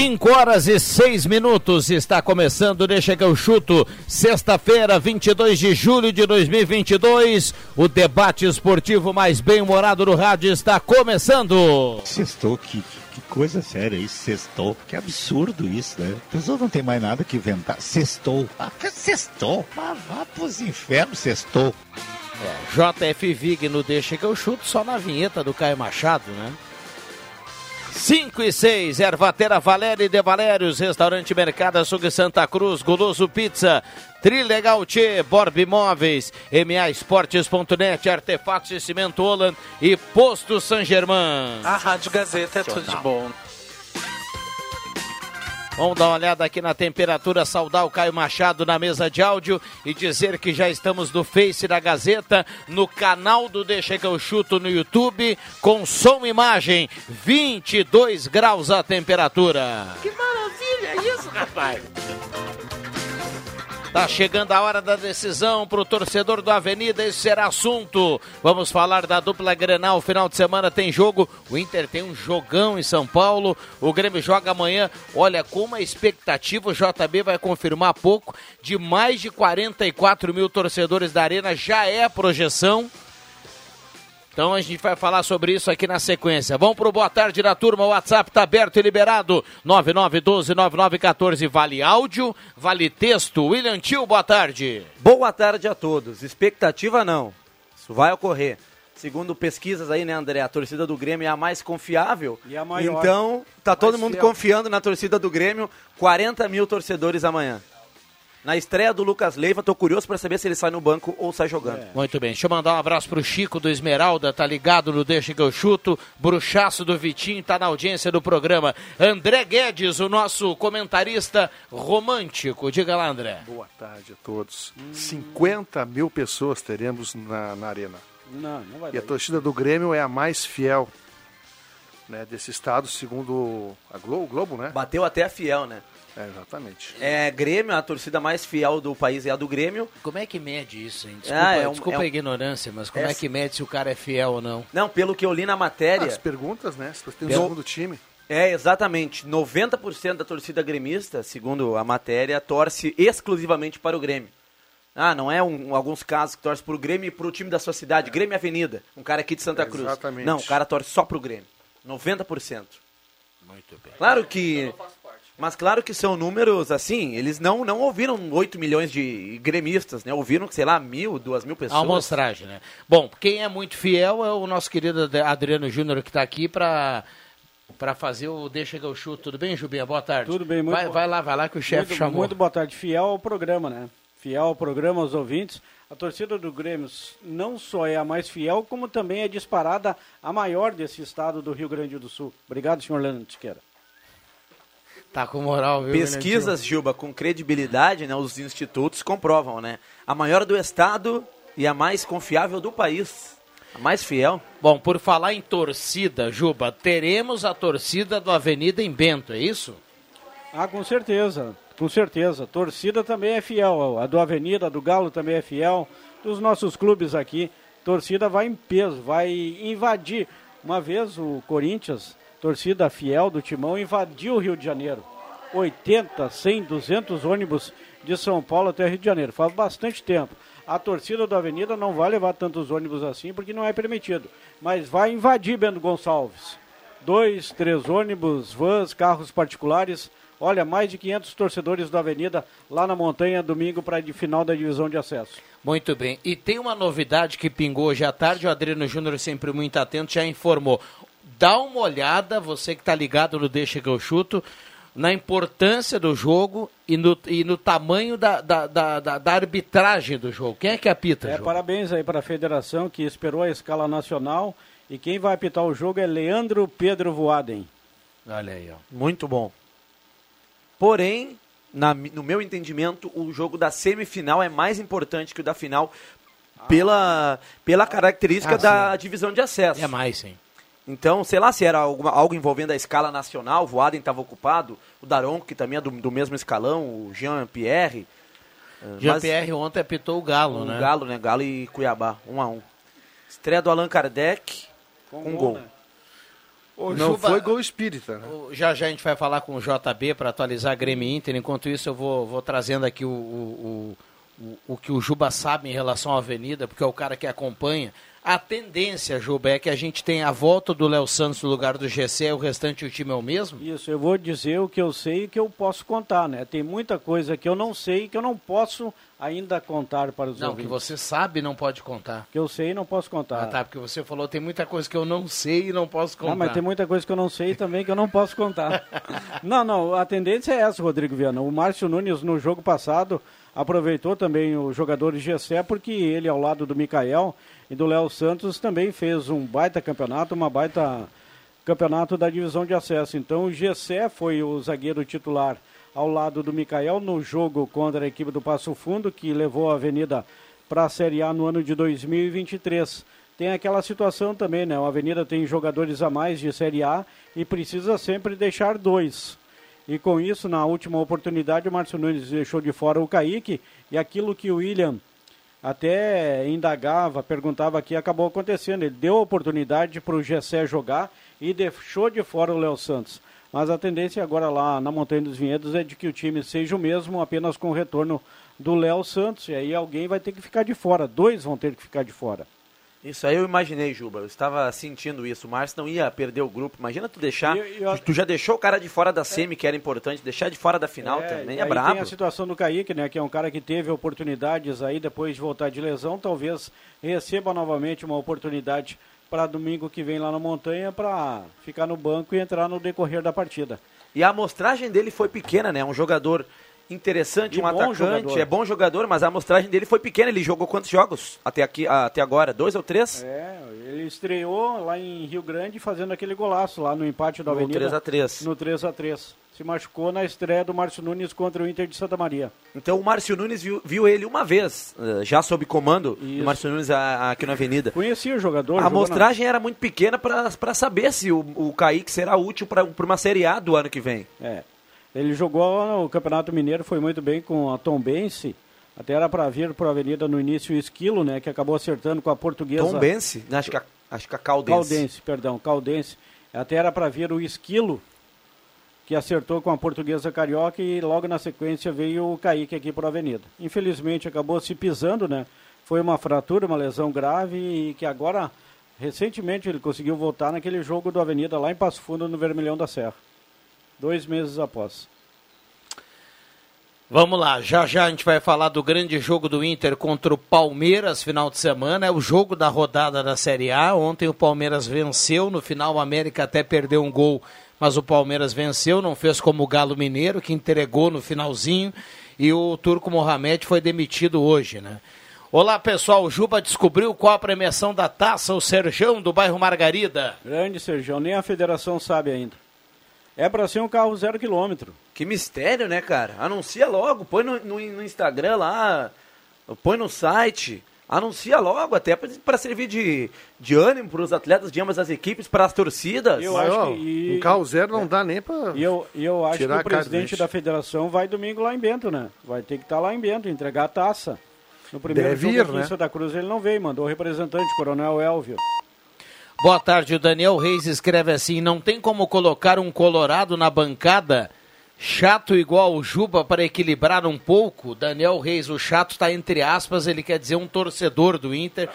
Cinco horas e seis minutos está começando, deixa que eu chuto. Sexta-feira, 22 de julho de 2022, o debate esportivo mais bem-humorado do rádio está começando. Sextou, que, que coisa séria isso, sextou. Que absurdo isso, né? A pessoa não tem mais nada que inventar. Sextou. Ah, sextou. Ah, vá pros infernos, sextou. É, JF Vig no Deixa que eu chuto só na vinheta do Caio Machado, né? 5 e 6, Ervatera Valéria de Valérios, Restaurante Mercado Açougue Santa Cruz, Goloso Pizza, Trilegal Tchê, Borb Imóveis, MA Esportes.net, Artefatos de Cimento Holland e Posto San Germán. A Rádio Gazeta é tudo de bom. Vamos dar uma olhada aqui na temperatura, saudar o Caio Machado na mesa de áudio e dizer que já estamos no Face da Gazeta, no canal do Deixa que eu chuto no YouTube, com som e imagem, 22 graus a temperatura. Que maravilha isso, rapaz! Tá chegando a hora da decisão para o torcedor do Avenida, esse será assunto. Vamos falar da dupla Grenal. Final de semana tem jogo. O Inter tem um jogão em São Paulo. O Grêmio joga amanhã. Olha, com uma expectativa, o JB vai confirmar pouco, de mais de 44 mil torcedores da Arena. Já é a projeção. Então a gente vai falar sobre isso aqui na sequência. Vamos pro boa tarde da turma. O WhatsApp tá aberto e liberado. 99129914. Vale áudio, vale texto. William Tio, boa tarde. Boa tarde a todos. Expectativa não. Isso vai ocorrer. Segundo pesquisas aí, né, André? A torcida do Grêmio é a mais confiável. E a maior. Então, tá todo mundo fiel. confiando na torcida do Grêmio. 40 mil torcedores amanhã. Na estreia do Lucas Leiva, tô curioso para saber se ele sai no banco ou sai jogando. Muito bem, deixa eu mandar um abraço pro Chico do Esmeralda, tá ligado no Deixa que eu chuto. Bruxaço do Vitinho tá na audiência do programa. André Guedes, o nosso comentarista romântico. Diga lá, André. Boa tarde a todos. 50 mil pessoas teremos na, na arena. Não, não vai E a torcida do Grêmio é a mais fiel né, desse estado, segundo a Globo, Globo né? Bateu até a fiel, né? É, exatamente. É, Grêmio, a torcida mais fiel do país é a do Grêmio. Como é que mede isso, hein? Desculpa, Ah, é um- desculpa é um- a ignorância, mas como é, É- que mede se o cara é fiel ou não? Não, pelo que eu li na matéria. As perguntas, né? Se você tem um Pelo- segundo time. É, exatamente. 90% da torcida gremista, segundo a matéria, torce exclusivamente para o Grêmio. Ah, não é um, alguns casos que torce para o Grêmio e para o time da sua cidade, Grêmio Avenida, um cara aqui de Santa Cruz. Exatamente. Não, o cara torce só para o Grêmio. 90%. Muito bem. Claro que... Mas claro que são números assim, eles não, não ouviram 8 milhões de gremistas, né? Ouviram, sei lá, mil, duas mil pessoas. A amostragem, né? Bom, quem é muito fiel é o nosso querido Ad- Adriano Júnior que está aqui para para fazer o Deixa que eu chuto. Tudo bem, Jubinha? Boa tarde. Tudo bem, muito vai, vai lá, vai lá que o chefe chamou. Muito boa tarde. Fiel ao programa, né? Fiel ao programa, aos ouvintes. A torcida do Grêmio não só é a mais fiel, como também é disparada a maior desse estado do Rio Grande do Sul. Obrigado, senhor Leandro Tiqueira. Tá com moral, viu? Pesquisas, Gilba, com credibilidade, né? Os institutos comprovam, né? A maior do estado e a mais confiável do país. A mais fiel. Bom, por falar em torcida, Juba, teremos a torcida do Avenida em Bento, é isso? Ah, com certeza, com certeza. Torcida também é fiel. A do Avenida, a do Galo também é fiel. Dos nossos clubes aqui, torcida vai em peso, vai invadir. Uma vez o Corinthians, torcida fiel do Timão, invadiu o Rio de Janeiro. 80, 100, 200 ônibus de São Paulo até Rio de Janeiro. Faz bastante tempo. A torcida do Avenida não vai levar tantos ônibus assim porque não é permitido. Mas vai invadir Bento Gonçalves. Dois, três ônibus, vans, carros particulares. Olha, mais de 500 torcedores do Avenida lá na montanha, domingo, para a final da divisão de acesso. Muito bem. E tem uma novidade que pingou hoje à tarde, o Adriano Júnior sempre muito atento, já informou. Dá uma olhada, você que está ligado no Deixa que eu chuto, na importância do jogo e no, e no tamanho da, da, da, da, da arbitragem do jogo. Quem é que apita? É, Ju? parabéns aí para a federação que esperou a escala nacional e quem vai apitar o jogo é Leandro Pedro Voaden. Olha aí, ó. Muito bom. Porém, na no meu entendimento, o jogo da semifinal é mais importante que o da final pela, pela característica Ah, da divisão de acesso. É mais, sim. Então, sei lá se era alguma- algo envolvendo a escala nacional, o Voaden estava ocupado, o Daronco, que também é do, do mesmo escalão, o Jean-Pierre. mas- Jean-Pierre ontem apitou o Galo, o né? Galo, né? Galo e Cuiabá, um a um. Estreia do Allan Kardec com, um gol. né? Não Juba, foi gol espírita, né? Já já a gente vai falar com o JB para atualizar a Grêmio Inter. Enquanto isso, eu vou, vou trazendo aqui o, o, o- o que o Juba sabe em relação à Avenida, porque é o cara que acompanha. A tendência, Juba, é que a gente tem a volta do Léo Santos no lugar do GC e o restante do time é o mesmo? Isso, eu vou dizer o que eu sei e que eu posso contar, né? Tem muita coisa que eu não sei e que eu não posso ainda contar para os Não, que ouvintes. você sabe e não pode contar. Que eu sei e não posso contar. Ah, tá, porque você falou tem muita coisa que eu não sei e não posso contar. Ah, mas tem muita coisa que eu não sei também que eu não posso contar. não, não, a tendência é essa, Rodrigo Viana. O Márcio Nunes, no jogo passado, aproveitou também o jogador Gessé, porque ele, ao lado do Mikael e do Léo Santos, também fez um baita campeonato, uma baita campeonato da divisão de acesso. Então, o Gessé foi o zagueiro titular ao lado do Mikael no jogo contra a equipe do Passo Fundo, que levou a Avenida para a Série A no ano de 2023. Tem aquela situação também, né? A Avenida tem jogadores a mais de Série A e precisa sempre deixar dois. E com isso, na última oportunidade, o Márcio Nunes deixou de fora o Kaique e aquilo que o William até indagava, perguntava aqui, acabou acontecendo. Ele deu a oportunidade para o Gessé jogar e deixou de fora o Léo Santos. Mas a tendência agora lá na Montanha dos Vinhedos é de que o time seja o mesmo, apenas com o retorno do Léo Santos. E aí alguém vai ter que ficar de fora, dois vão ter que ficar de fora. Isso aí eu imaginei, Juba. Eu estava sentindo isso. O Márcio não ia perder o grupo. Imagina tu deixar. Tu já deixou o cara de fora da semi, que era importante. Deixar de fora da final também e é brabo. tem a situação do Kaique, né, que é um cara que teve oportunidades aí depois de voltar de lesão, talvez receba novamente uma oportunidade para domingo que vem lá na montanha para ficar no banco e entrar no decorrer da partida. E a amostragem dele foi pequena, né? Um jogador interessante, E um bom atacante, jogador. é bom jogador, mas a amostragem dele foi pequena. Ele jogou quantos jogos até, aqui, até agora? Dois ou três? É, ele estreou lá em Rio Grande fazendo aquele golaço lá no empate da No Avenida. 3 a 3. No 3 a 3 Se machucou na estreia do Márcio Nunes contra o Inter de Santa Maria. Então o Márcio Nunes viu, viu ele uma vez, eh, já sob comando Isso. do Márcio Nunes a- a- aqui na Avenida. Conhecia o jogador. A jogou na- amostragem era muito pequena para saber se o, o Kaique será útil para uma Série A do ano que vem. É. Ele jogou no Campeonato Mineiro, foi muito bem com a Tombense. Até era para vir para a Avenida no início o Esquilo, né? Que acabou acertando com a portuguesa. Tom Bense, né, acho que a, acho que a Caldense. Caldense, perdão, Caldense. Até era para vir o Esquilo, que acertou com a portuguesa carioca e logo na sequência veio o Kaique aqui para a Avenida. Infelizmente acabou se pisando, né? Foi uma fratura, uma lesão grave e que agora, recentemente, ele conseguiu voltar naquele jogo do Avenida lá em Passo Fundo, no Vermelhão da Serra. Dois meses após. Vamos lá, já já a gente vai falar do grande jogo do Inter contra o Palmeiras final de semana. É o jogo da rodada da Série A. Ontem o Palmeiras venceu, no final o América até perdeu um gol, mas o Palmeiras venceu, não fez como o Galo Mineiro, que entregou no finalzinho. E o Turco Mohamed foi demitido hoje, né? Olá pessoal, o Juba descobriu qual a premiação da taça, o Serjão do bairro Margarida. Grande Sergião, nem a federação sabe ainda. É para ser um carro zero quilômetro. Que mistério, né, cara? Anuncia logo, põe no, no- no Instagram lá, põe no site, anuncia logo, até para servir de, de ânimo para os atletas de ambas as equipes, para as torcidas. Eu Mas, acho ó, que- e- Um carro zero não dá nem pra... E eu, eu acho Tirar que o presidente da federação vai domingo lá em Bento, né? Vai ter que estar lá em Bento, entregar a taça. No primeiro Deve jogo ir, né? Santa Cruz ele não veio, mandou o representante, Coronel Elvio. Boa tarde, o Daniel Reis escreve assim: não tem como colocar um Colorado na bancada chato igual o Juba para equilibrar um pouco. Daniel Reis, o chato está entre aspas, ele quer dizer um torcedor do Inter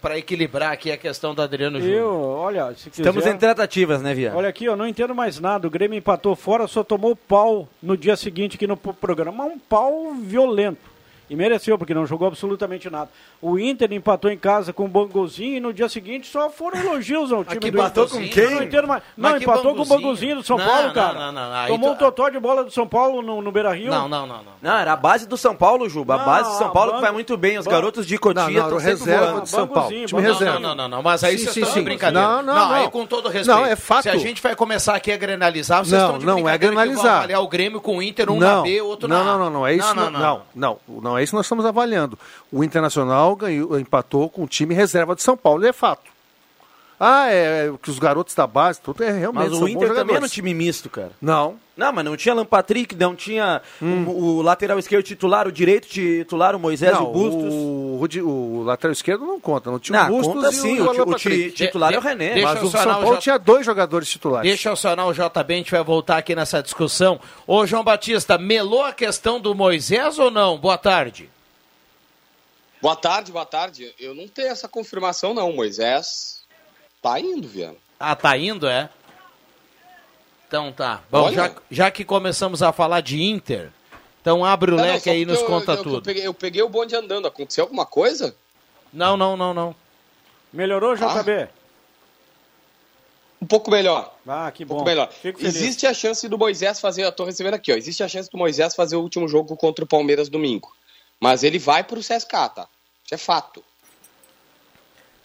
para equilibrar aqui a questão do Adriano Eu, Júnior. olha, se quiser... Estamos em tratativas, né, Via? Olha aqui, eu não entendo mais nada. O Grêmio empatou fora, só tomou pau no dia seguinte aqui no pro- programa. Mas Um pau violento. E mereceu, porque não jogou absolutamente nada. O Inter empatou em casa com o Banguzinho e no dia seguinte só foram elogios ao time do empatou Inter. com quem? Não, entendo, mas, Mas não que empatou com o Banguzinho? Banguzinho do São Não, Paulo, não, cara. não, não, aí Tomou tu- um totó de bola do São Paulo no, no Beira-Rio. Não, não, não, não. Não, era a base do São Paulo, Juba. A Não, base do São Paulo que vai muito bem. Os garotos de Cotia Não, não, estão reserva do São Paulo. Time reserva. Não, não, não, não, mas aí Sim, vocês sim, estão sim. de brincadeira. Não, não, aí não. com todo respeito. Não, é fato. Se a gente vai começar aqui a granalizar, vocês Não, estão de não é que vão granalizar. avaliar o Grêmio com o Inter, um não, na B, outro não, na A. não, não, não, é isso. Não, não, não, não, é isso que nós estamos avaliando. O Internacional ganhou, empatou com o time reserva de São Paulo, é fato. Ah, é que os garotos da base, tudo é realmente Mas o Inter também era um time misto, cara. Não, Não, mas não tinha Alan Patrick, não tinha o, o lateral esquerdo titular, o direito titular, o Moisés e não o Bustos. o, o lateral esquerdo não conta, não tinha Não, o Bustos conta e sim, o, o, o titular De- é o René. deixa Mas o São Paulo já- tinha dois jogadores titulares. Deixa eu acionar o JB, a gente vai voltar aqui nessa discussão. Ô, João Batista, melou a questão do Moisés ou não? Boa tarde. Boa tarde, boa tarde. Eu não tenho essa confirmação, não. Moisés tá indo, Viana. Ah, tá indo, é? Então tá. Bom, Olha. já, já que começamos a falar de Inter, então abre o Não, leque aí e nos eu- conta eu, Eu tudo. peguei, eu peguei o bonde andando. Aconteceu alguma coisa? Não, não, não, não. Melhorou, JB? Um pouco melhor. Ah, que Um pouco bom. melhor. Fico feliz. Existe a chance do Moisés fazer. Eu tô recebendo aqui, ó. Existe a chance do Moisés fazer o último jogo contra o Palmeiras domingo. Mas ele vai pro CSK, tá? Isso é fato.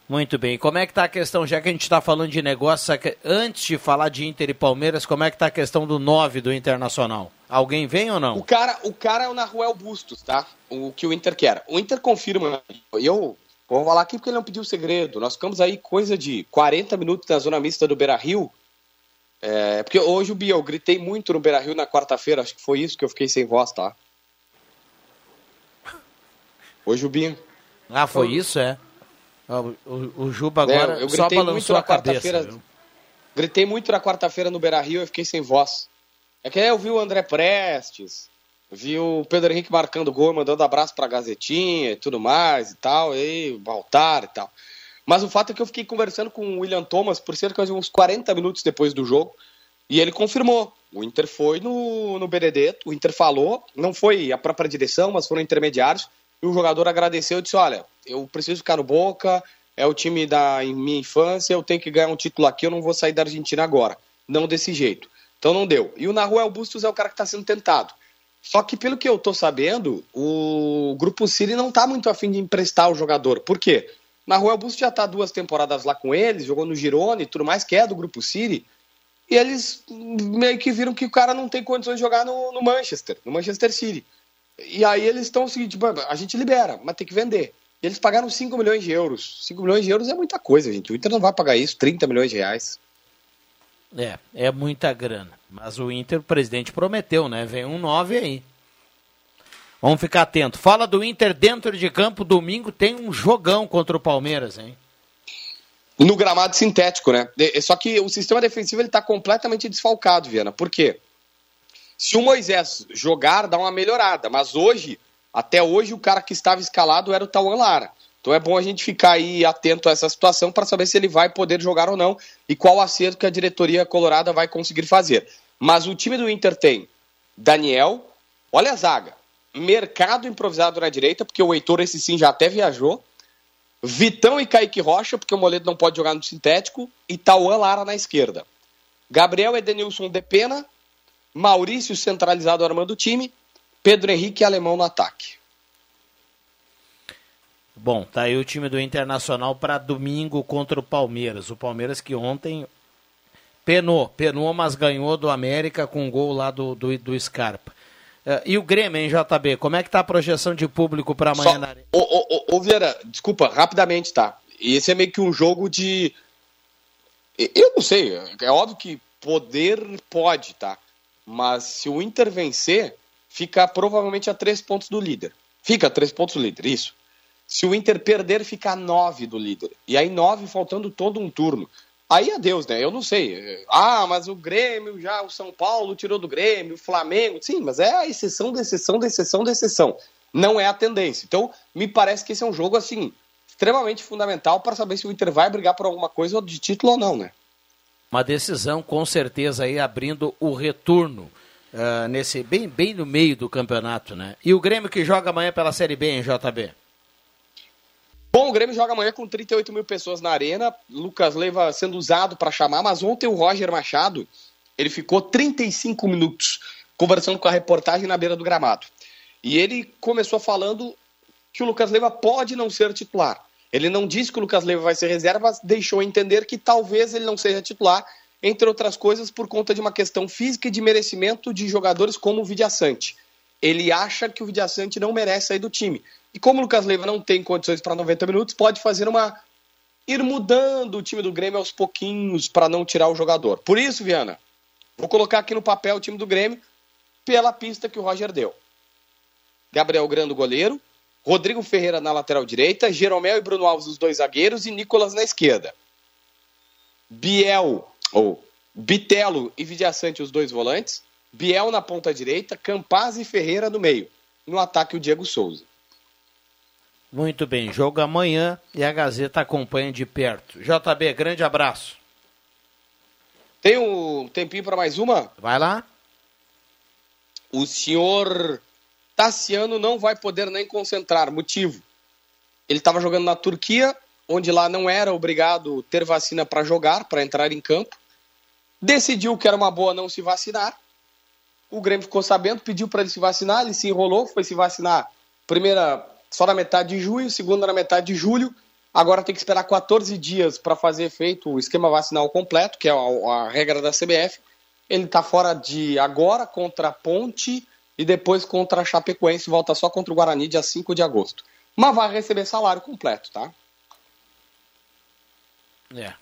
Muito bem. Como é que tá a questão, já que a gente está falando de negócio, antes de falar de Inter e Palmeiras, como é que tá a questão do 9 do Internacional? Alguém vem ou O não? cara, o cara é o Naruel Bustos, tá? O que o Inter quer. O Inter confirma. Eu vou falar aqui porque ele não pediu segredo. Nós ficamos aí coisa de 40 minutos na zona mista do Beira Rio. É, porque hoje o Bia, eu gritei muito no Beira Rio na quarta-feira. Acho que foi isso que eu fiquei sem voz, tá? Hoje o Bia. Ah, foi isso, é? Ó, O, o- Juba É, agora eu só gritei muito balançou na a cabeça. viu? Gritei muito na quarta-feira no Beira Rio e fiquei sem voz. É que aí eu vi o André Prestes, vi o Pedro Henrique marcando gol, mandando abraço pra Gazetinha e tudo mais e tal, e o Baltar e tal. Mas o fato é que eu fiquei conversando com o William Thomas por cerca de uns 40 minutos depois do jogo e ele confirmou. O Inter foi no, no Benedetto, o Inter falou, não foi a própria direção, mas foram intermediários, e o jogador agradeceu e disse: Olha, eu preciso ficar no Boca, é o time da minha infância, eu tenho que ganhar um título aqui, eu não vou sair da Argentina agora. Não desse jeito. Então não deu. E o Naruel Bustos é o cara que está sendo tentado. Só que pelo que eu tô sabendo, o Grupo City não tá muito afim de emprestar o jogador. Por quê? Naruel Bustos já tá duas temporadas lá com eles, jogou no Girona e tudo mais, que é do Grupo City. E eles meio que viram que o cara não tem condições de jogar no, no Manchester, no Manchester City. E aí eles estão o seguinte, a gente libera, mas tem que vender. E eles pagaram 5 milhões de euros. 5 milhões de euros é muita coisa, gente. O Inter não vai pagar isso, 30 milhões de reais. É, é muita grana. Mas o Inter, o presidente prometeu, né? Vem um 9 aí. Vamos ficar atento. Fala do Inter dentro de campo, domingo tem um jogão contra o Palmeiras, hein? No gramado sintético, né? Só que o sistema defensivo ele tá completamente desfalcado, Viana. Por quê? Se o Moisés jogar, dá uma melhorada. Mas hoje, até hoje, o cara que estava escalado era o Tauan Lara. Então é bom a gente ficar aí atento a essa situação para saber se ele vai poder jogar ou não e qual acerto que a diretoria colorada vai conseguir fazer. Mas o time do Inter tem Daniel, olha a zaga, Mercado improvisado na direita, porque o Heitor esse sim já até viajou, Vitão e Kaique Rocha, porque o Moledo não pode jogar no sintético, e Tauan Lara na esquerda. Gabriel Edenilson de Pena, Maurício centralizado armando o time, Pedro Henrique Alemão no ataque. Bom, tá aí o time do Internacional para domingo contra o Palmeiras. O Palmeiras que ontem penou, penou, mas ganhou do América com um gol lá do, do, do Scarpa. Eh, e o Grêmio, hein, JB? Como é que tá a projeção de público para amanhã Só- na Arena? Ô, ô, ô, Vieira, desculpa, rapidamente, tá? E esse é meio que um jogo de. Eu não sei, é óbvio que poder pode, tá? Mas se o Inter vencer, fica provavelmente a três pontos do líder. Fica a três pontos do líder, isso. Se o Inter perder, fica a nove do líder. E aí nove faltando todo um turno. Aí adeus, né? Eu não sei. Ah, mas o Grêmio já, o São Paulo tirou do Grêmio, o Flamengo. Sim, mas é a exceção da exceção da exceção da exceção. Não é a tendência. Então, me parece que esse é um jogo, assim, extremamente fundamental para saber se o Inter vai brigar por alguma coisa de título ou não, né? Uma decisão com certeza aí abrindo o retorno. uh, nesse bem, bem no meio do campeonato, né? E o Grêmio que joga amanhã pela Série B em JB? Bom, o Grêmio joga amanhã com 38 mil pessoas na arena. Lucas Leiva sendo usado para chamar, mas ontem o Roger Machado ele ficou 35 minutos conversando com a reportagem na beira do gramado. E ele começou falando que o Lucas Leiva pode não ser titular. Ele não disse que o Lucas Leiva vai ser reserva, mas deixou entender que talvez ele não seja titular, entre outras coisas, por conta de uma questão física e de merecimento de jogadores como o Vidiaçante. Ele acha que o Vidiaçante não merece sair do time. E como o Lucas Leiva não tem condições para 90 minutos, pode fazer uma. ir mudando o time do Grêmio aos pouquinhos para não tirar o jogador. Por isso, Viana, vou colocar aqui no papel o time do Grêmio pela pista que o Roger deu. Gabriel Grando, goleiro. Rodrigo Ferreira na lateral direita. Jeromel e Bruno Alves, os dois zagueiros. E Nicolas na esquerda. Biel, ou Bitelo e Vidiaçante, os dois volantes. Biel na ponta direita. Campaz e Ferreira no meio. No ataque, o Diego Souza. Muito bem, jogo amanhã e a Gazeta acompanha de perto. JB, grande abraço. Tem um tempinho para mais uma? Vai lá. O senhor Tassiano não vai poder nem concentrar. Motivo: ele estava jogando na Turquia, onde lá não era obrigado ter vacina para jogar, para entrar em campo. Decidiu que era uma boa não se vacinar. O Grêmio ficou sabendo, pediu para ele se vacinar, ele se enrolou, foi se vacinar. Primeira só na metade de junho, segunda na metade de julho. Agora tem que esperar 14 dias para fazer efeito o esquema vacinal completo, que é a, a regra da CBF. Ele está fora de agora contra a Ponte e depois contra a Chapecoense, volta só contra o Guarani dia 5 de agosto. Mas vai receber salário completo, tá? É.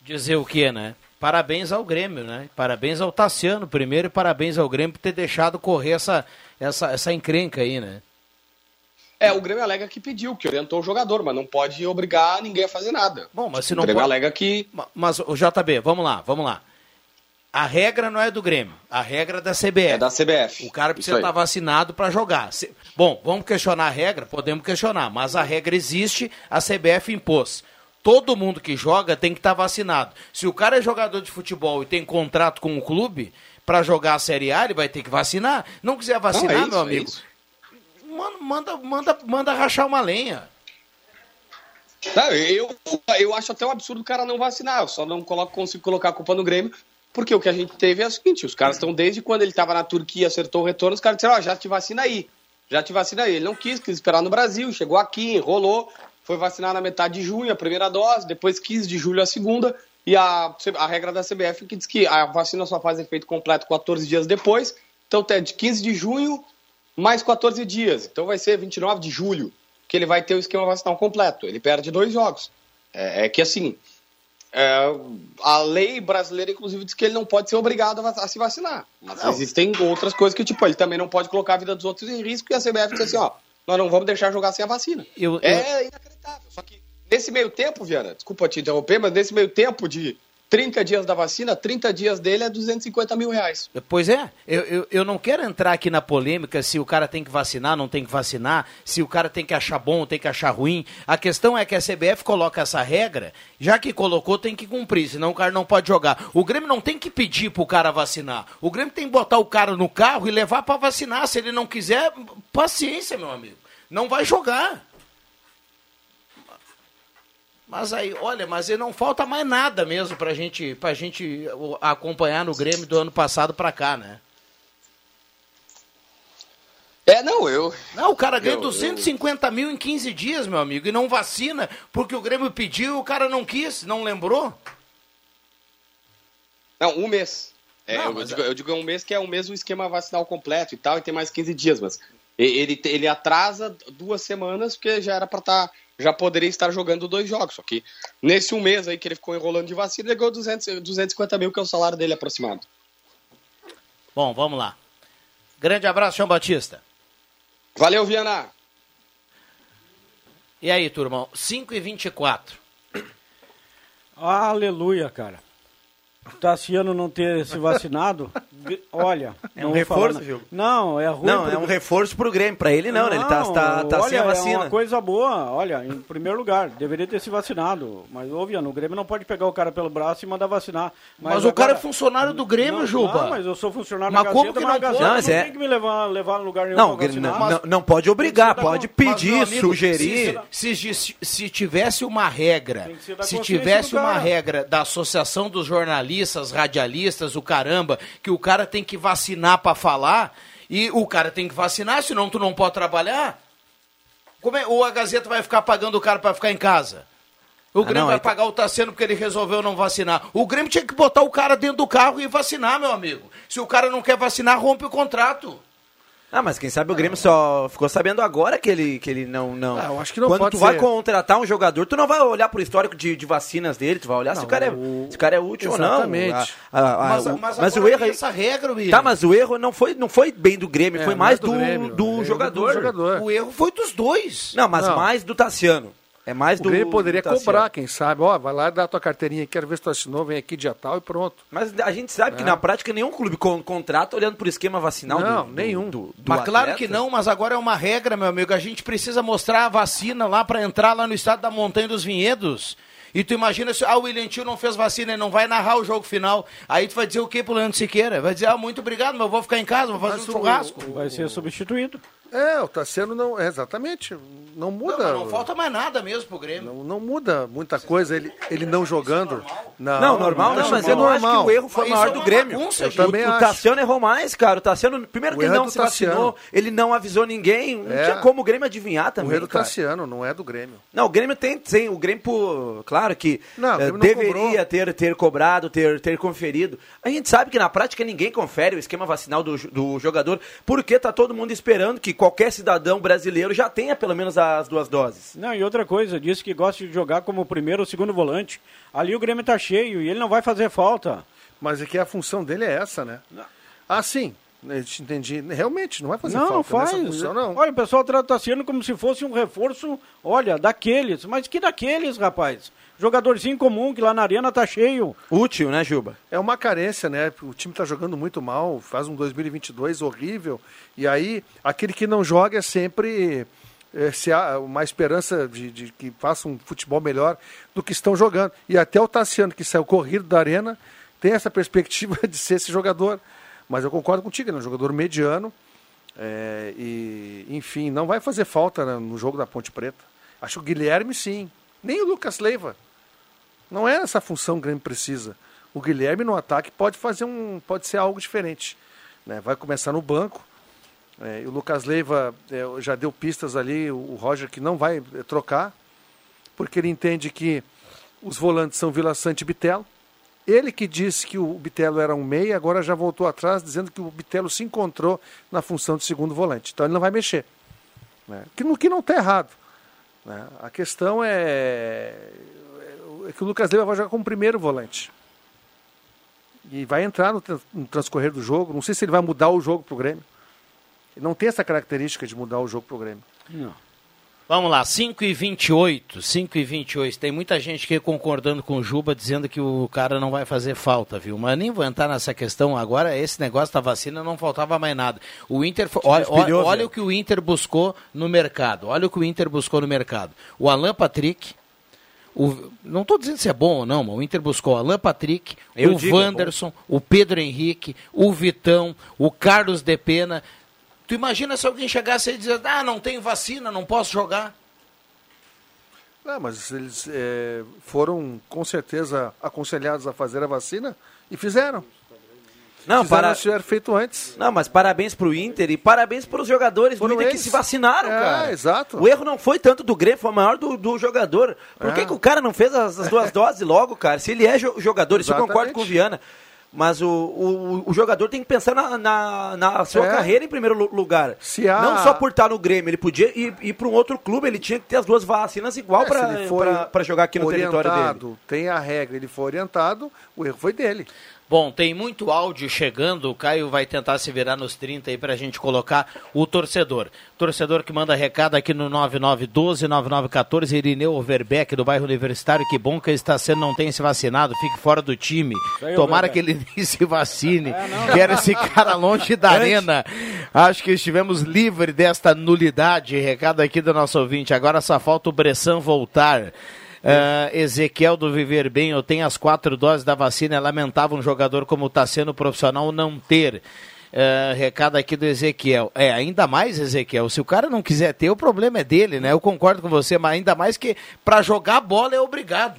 Dizer o que, né? Parabéns ao Grêmio, né? Parabéns ao Tassiano primeiro e parabéns ao Grêmio por ter deixado correr essa, essa, essa encrenca aí, né? É, o Grêmio alega que pediu, que orientou o jogador, mas não pode obrigar ninguém a fazer nada. Bom, mas se não o Grêmio pode... alega que. Mas, o JB, vamos lá, vamos lá. A regra não é do Grêmio, a regra é da CBF. É da CBF. O cara precisa estar vacinado para jogar. Bom, vamos questionar a regra? Podemos questionar, mas a regra existe, a CBF impôs. Todo mundo que joga tem que estar vacinado. Se o cara é jogador de futebol e tem contrato com o clube para jogar a Série A, ele vai ter que vacinar. Não quiser vacinar, não, é isso, meu é amigo, é manda, manda, manda, manda rachar uma lenha. Tá, eu, eu acho até um absurdo o cara não vacinar. Eu só não coloco, consigo colocar a culpa no Grêmio porque o que a gente teve é o seguinte: os caras estão desde quando ele estava na Turquia, acertou o retorno, os caras disseram: Ó, oh, já te vacina aí. Já te vacina aí. Ele não quis, quis esperar no Brasil, chegou aqui, enrolou, foi vacinar na metade de junho a primeira dose, depois 15 de julho a segunda. E a, a regra da CBF que diz que a vacina só faz efeito completo 14 dias depois. Então, é de 15 de junho mais 14 dias. Então, vai ser 29 de julho que ele vai ter o esquema vacinal completo. Ele perde dois jogos. É, é que assim, é, a lei brasileira, inclusive, diz que ele não pode ser obrigado a, a se vacinar. Mas não. existem outras coisas que, tipo, ele também não pode colocar a vida dos outros em risco e a CBF diz assim, ó, nós não vamos deixar jogar sem a vacina. Eu, eu... É inacreditável. Só que nesse meio tempo, Viana, desculpa te interromper, mas nesse meio tempo de 30 dias da vacina, 30 dias dele é 250 mil reais. Pois é, eu, eu, eu, não quero entrar aqui na polêmica se o cara tem que vacinar, não tem que vacinar, se o cara tem que achar bom, tem que achar ruim. A questão é que a CBF coloca essa regra, já que colocou, tem que cumprir, senão o cara não pode jogar. O Grêmio não tem que pedir pro cara vacinar. O Grêmio tem que botar o cara no carro e levar para vacinar. Se ele não quiser, paciência, meu amigo. Não vai jogar. Mas aí, olha, mas não falta mais nada mesmo pra gente, pra gente acompanhar no Grêmio do ano passado pra cá, né? É, não, eu. Não, o cara ganha eu, 250 eu... mil em 15 dias, meu amigo, e não vacina, porque o Grêmio pediu e o cara não quis, não lembrou? Não, um mês. É, não, eu, digo, é- eu digo um mês que é o mesmo esquema vacinal completo e tal, e tem mais 15 dias, mas ele, ele atrasa duas semanas, porque já era pra estar. Tá já poderia estar jogando dois jogos. Só que nesse um mês aí que ele ficou enrolando de vacina, ele ganhou 200, 250 mil, que é o salário dele aproximado. Bom, vamos lá. Grande abraço, João Batista. Valeu, Viana. E aí, turmão? 5 e 24 Aleluia, cara. Tassiano não ter se vacinado, olha. É não um falar reforço, viu? Não, é ruim. Não, pro- é um reforço pro Grêmio. Pra ele não, né? Ele tá, tá, tá olha, sem a É vacina. uma coisa boa, olha, em primeiro lugar, deveria ter se vacinado. Mas, ô, Viano, o Grêmio não pode pegar o cara pelo braço e mandar vacinar. Mas, o cara é funcionário do Grêmio, não, Juba. Não, mas eu sou funcionário Mas da como Gazeta, que mas não a pode? Não, mas não é- tem que me levar, levar em lugar nenhum Não, não, vacinar. não, não pode obrigar, que pode con- Mas, pedir, amigo, sugerir. Se, se, se, se tivesse uma regra, que se tivesse uma regra da Associação dos Jornalistas, Radialistas, o caramba, que o cara tem que vacinar pra falar, e o cara tem que vacinar, senão tu não pode trabalhar. Como é, ou a Gazeta vai ficar pagando o cara pra ficar em casa? O Ah, Grêmio não, vai tá- pagar o Tassiano porque ele resolveu não vacinar. O Grêmio tinha que botar o cara dentro do carro e vacinar, meu amigo. Se o cara não quer vacinar, rompe o contrato. Ah, mas quem sabe o Grêmio só ficou sabendo agora que ele, que ele não. não... Ah, eu acho que não Quando pode tu vai ser. contratar um jogador, tu não vai olhar pro histórico de, de vacinas dele, tu vai olhar se, o cara é, se o cara é útil Exatamente. ou não. A- a- a- Mas, o- mas, mas o erro é. essa regra, William. Tá, mas o erro não foi, não foi bem do Grêmio, É, foi não mais é do do, Grêmio, do é do jogador. jogador. O erro foi dos dois. Não, mas Não. mais do Tassiano. É mais O do. Grêmio poderia do cobrar, quem sabe. Ó, vai lá dar a tua carteirinha, quero ver se tu assinou, vem aqui dia tal e pronto. Mas a gente sabe que na prática nenhum clube con contrata olhando pro esquema vacinal Não, do, nenhum. Do, do Mas claro atleta. que não, mas agora é uma regra, meu amigo. A gente precisa mostrar a vacina lá para entrar lá no estado da Montanha dos Vinhedos. E tu imagina se ah, o William Tio não fez vacina, ele não vai narrar o jogo final. Aí tu vai dizer o que pro Leandro Siqueira? Vai dizer, ah, muito obrigado, mas eu vou ficar em casa, vou fazer Mas um o- churrasco. Vai ser substituído. É, o Tassiano não. é, exatamente. Não Não, muda. mas não falta mais nada mesmo pro Grêmio. Não, não muda muita coisa ele, ele não jogando. Não, Não, normal não, mas eu não acho que o erro foi Isso maior é do Grêmio. bagunça, eu gente. também o acho. Tassiano errou mais, cara. O Tassiano, primeiro O que ele é não se vacinou, ele não avisou ninguém. Não É. tinha como o Grêmio adivinhar O também, erro do cara. Tassiano, não é do Grêmio. Não, o Grêmio tem, tem o Grêmio, claro que Não, o eh, Grêmio não deveria ter, ter cobrado, ter, ter conferido. A gente sabe que na prática ninguém confere o esquema vacinal do, do jogador, porque tá todo mundo esperando que qualquer cidadão brasileiro já tenha pelo menos as duas doses. Não, e outra coisa, disse que gosta de jogar como primeiro ou segundo volante. Ali o Grêmio tá cheio e ele não vai fazer falta. Mas é que a função dele é essa, né? Ah, sim. Eu te entendi. Realmente, não vai fazer não, não falta faz. nessa função, não. Olha, o pessoal trata o Tassiano como se fosse um reforço, olha, daqueles. Mas que daqueles, rapaz? Jogadorzinho comum que lá na arena tá cheio. Útil, né, Juba? É uma carência, né? O time tá jogando muito mal, faz um 2022 horrível. E aí, aquele que não joga é sempre é, se há uma esperança de, de que faça um futebol melhor do que estão jogando. E até o Tassiano, que saiu corrido da arena, tem essa perspectiva de ser esse jogador. Mas eu concordo contigo, ele é um jogador mediano. é, e, enfim, não vai fazer falta né, no jogo da Ponte Preta. Acho que o Guilherme, sim. Nem o Lucas Leiva. Não é essa função que o Grêmio precisa. O Guilherme no ataque pode fazer um, pode ser algo diferente. né? Vai começar no banco. é, o Lucas Leiva é, já deu pistas ali, o, o Roger que não vai é, trocar, porque ele entende que os volantes são Vila Sante e Bitelo. Ele que disse que o Bitelo era um meia, agora já voltou atrás dizendo que o Bitelo se encontrou na função de segundo volante. Então ele não vai mexer. né? Que, no que não está errado. né? A questão é, é que o Lucas Leiva vai jogar como primeiro volante. E vai entrar no, no transcorrer do jogo. Não sei se ele vai mudar o jogo para o Grêmio. Ele não tem essa característica de mudar o jogo para o Grêmio. Vamos lá, 5 e 28, 5 e 28. Tem muita gente aqui concordando com o Juba, dizendo que o cara não vai fazer falta, viu? Mas nem vou entrar nessa questão agora. Esse negócio da vacina não faltava mais nada. O Inter, olha, olha, olha o que o Inter buscou no mercado. Olha o que o Inter buscou no mercado. O Alan Patrick, o- não estou dizendo se é bom ou não, mas o Inter buscou o Alan Patrick, Eu o digo, é Wanderson, o Pedro Henrique, o Vitão, o Carlos De Pena. Tu imagina se alguém chegasse e dizer, ah, não tenho vacina, não posso jogar. Não, mas eles é, foram com certeza aconselhados a fazer a vacina e fizeram. Não, para... se tiver feito antes. Não, mas parabéns pro Inter e parabéns pros jogadores Foram do Inter que eles. se vacinaram, É, cara. exato. O erro não foi tanto do Grêmio, foi maior do, do jogador. Por É. que, que o cara não fez as, as duas doses logo, cara? Se ele é jo- jogador, isso eu concordo com o Viana. Mas o, o, o jogador tem que pensar na, na, na sua É. carreira em primeiro lu- lugar. Se há- Não só por estar no Grêmio, ele podia ir, ir para um outro clube, ele tinha que ter as duas vacinas igual É, para jogar aqui no território dele. Tem a regra, ele foi orientado, o erro foi dele. Bom, tem muito áudio chegando. O Caio vai tentar se virar nos 30 aí pra gente colocar o torcedor. Torcedor que manda recado aqui no 9912-9914, Irineu Overbeck, do bairro Universitário. Que bom que está sendo, não tem se vacinado, fique fora do time. Tomara que ele nem se vacine. Quero esse cara longe da arena. Acho que estivemos livres desta nulidade. Recado aqui do nosso ouvinte. Agora só falta o Bressan voltar. Ah, Ezequiel do Viver Bem, eu tenho as quatro doses da vacina. É lamentável um jogador como está sendo profissional não ter. Ah, recado aqui do Ezequiel. É, ainda mais, Ezequiel, se o cara não quiser ter, o problema é dele, né? Eu concordo com você, mas ainda mais que para jogar bola é obrigado.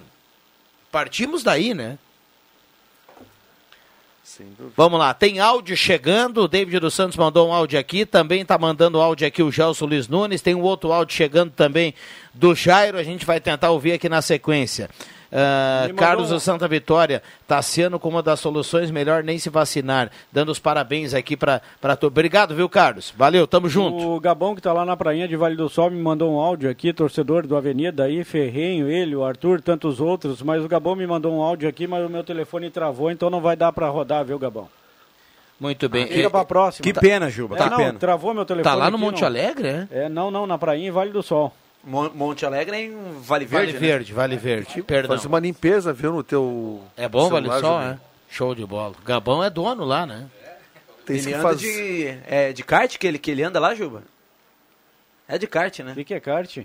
Partimos daí, né? Vamos lá, tem áudio chegando. O David dos Santos mandou um áudio aqui. Também está mandando áudio aqui o Gelson Luiz Nunes. Tem um outro áudio chegando também do Jairo. A gente vai tentar ouvir aqui na sequência. Ah, Carlos do Santa Vitória, Tassiano com uma das soluções, melhor nem se vacinar. Dando os parabéns aqui para tu. Obrigado, viu, Carlos? Valeu, tamo junto. O Gabão, que tá lá na prainha de Vale do Sol, me mandou um áudio aqui, torcedor do Avenida aí, Ferrenho, ele, o Arthur, tantos outros. Mas o Gabão me mandou um áudio aqui, mas o meu telefone travou, então não vai dar pra rodar, viu, Gabão? Muito bem. Fica pra próxima. Que pena, Juba, É, que não, pena. travou meu telefone. Tá lá no aqui, Monte não. Alegre, é? É, não, não, na prainha em Vale do Sol. Mon- Monte Alegre é em Vale Verde, Vale né? Verde, Vale Verde. Perdão. Faz uma limpeza, viu, no teu É bom, Vale Sol, é? Show de bola. Gabão é dono lá, né? Tem Ele que anda fazer. de, é, de kart que ele, que ele anda lá, Juba? É de kart, né? O que, que é kart?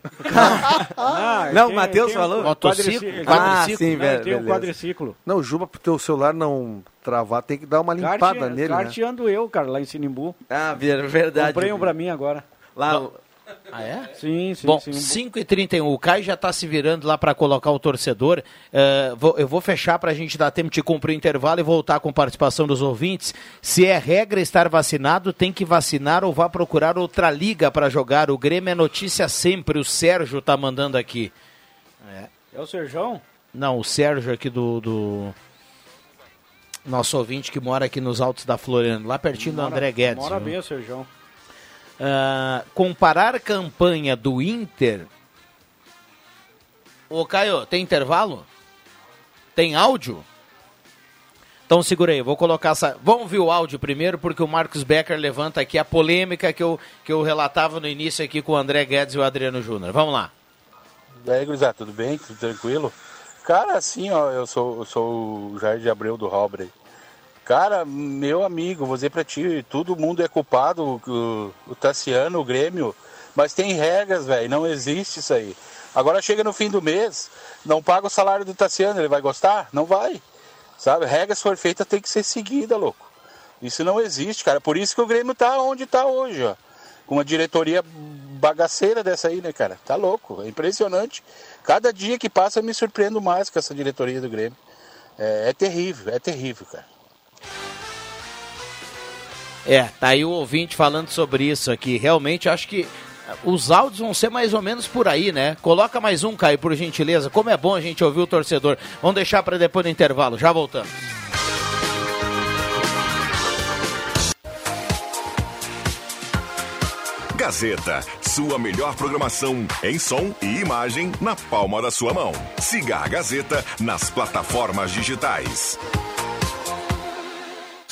Não, o Matheus falou. Motociclo? quadriciclo. Ah, Quadriciclo? sim, Não, velho. tem um quadriciclo. Não, Juba, pro teu celular não travar, tem que dar uma limpada Kart, nele, kart né? ando eu, cara, lá em Sinimbu. Ah, ver- verdade. Comprei um pra mim agora. Lá, o- Ah, é? Sim, sim, Bom, Sinimbu. 5h31, o Caio já está se virando lá para colocar o torcedor. Eh, vou- eu vou fechar para a gente dar tempo de cumprir o intervalo e voltar com participação dos ouvintes. Se é regra estar vacinado, tem que vacinar ou vá procurar outra liga para jogar. O Grêmio é notícia sempre, o Sérgio tá mandando aqui. É o Serjão? Não, o Sérgio aqui do, do- Nosso ouvinte que mora aqui nos Altos da Floriano, lá pertinho do Mora- André Guedes. Mora viu? bem o Serjão. Ah, comparar a campanha do Inter. Ô Caio, tem intervalo? Tem áudio? Então segura aí, vou colocar essa. Vamos ouvir o áudio primeiro, porque o Marcos Becker levanta aqui a polêmica que eu, que eu relatava no início aqui com o André Guedes e o Adriano Júnior. Vamos lá. E aí, gurizada, tudo bem? Tudo tranquilo? Cara, assim, ó, eu sou, eu sou o Jair de Abreu do Halbrey. Cara, meu amigo, vou dizer pra ti, todo mundo é culpado, o, o Tassiano, o Grêmio, mas tem regras, velho, não existe isso aí. Agora chega no fim do mês, não paga o salário do Tassiano, ele vai gostar? Não vai. Sabe, regras for feitas tem que ser seguida, louco. Isso não existe, cara. Por isso que o Grêmio tá onde tá hoje, ó. Com uma diretoria bagaceira dessa aí, né, cara? Tá louco, é impressionante. Cada dia que passa eu me surpreendo mais com essa diretoria do Grêmio. É, é terrível, é terrível, cara. É, tá aí o ouvinte falando sobre isso aqui. Realmente acho que os áudios vão ser mais ou menos por aí, né? Coloca mais um, Caio, por gentileza. Como é bom a gente ouvir o torcedor. Vamos deixar para depois do intervalo. Já voltamos. Gazeta, sua melhor programação em som e imagem na palma da sua mão. Siga a Gazeta nas plataformas digitais.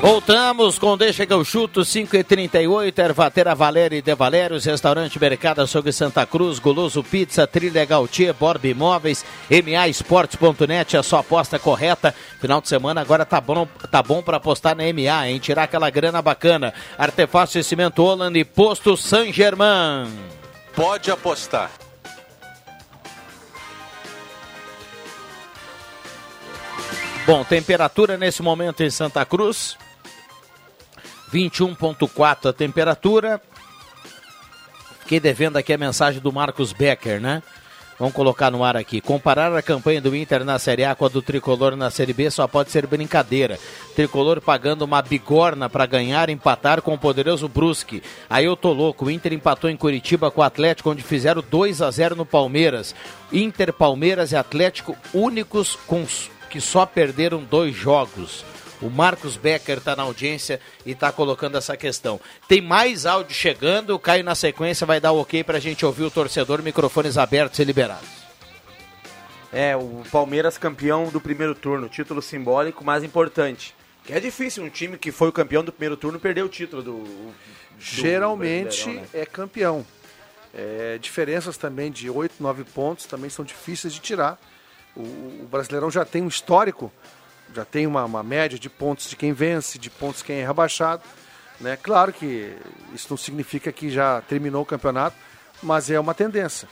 Voltamos com Deixa que eu chuto, 5 e 38 Ervatera Valéria e De Valérios, Restaurante Mercado Açougue Santa Cruz, Goloso Pizza, Trilha Gautier, Borb Imóveis, MAEsportes.net, a sua aposta correta. Final de semana agora tá bom, tá bom para apostar na MA, hein? Tirar aquela grana bacana. Artefato de Cimento Holland e Posto San Germain. Pode apostar. Bom, temperatura nesse momento em Santa Cruz. 21.4 a temperatura. Fiquei devendo aqui a mensagem do Marcos Becker, né? Vamos colocar no ar aqui. Comparar a campanha do Inter na Série A com a do Tricolor na Série B só pode ser brincadeira. Tricolor pagando uma bigorna para ganhar, empatar com o poderoso Brusque. Aí eu tô louco. O Inter empatou em Curitiba com o Atlético, onde fizeram 2 a 0 no Palmeiras. Inter, Palmeiras e Atlético únicos com que só perderam dois jogos. O Marcos Becker está na audiência e está colocando essa questão. Tem mais áudio chegando, o Caio na sequência vai dar o ok para a gente ouvir o torcedor, microfones abertos e liberados. É, o Palmeiras campeão do primeiro turno, título simbólico mais importante. Que é difícil um time que foi o campeão do primeiro turno perder o título do. do Geralmente né? é campeão. É, diferenças também de 8, 9 pontos também são difíceis de tirar. O, o Brasileirão já tem um histórico, já tem uma, uma média de pontos de quem vence, de pontos de quem é rebaixado. Né? Claro que isso não significa que já terminou o campeonato, mas é uma tendência.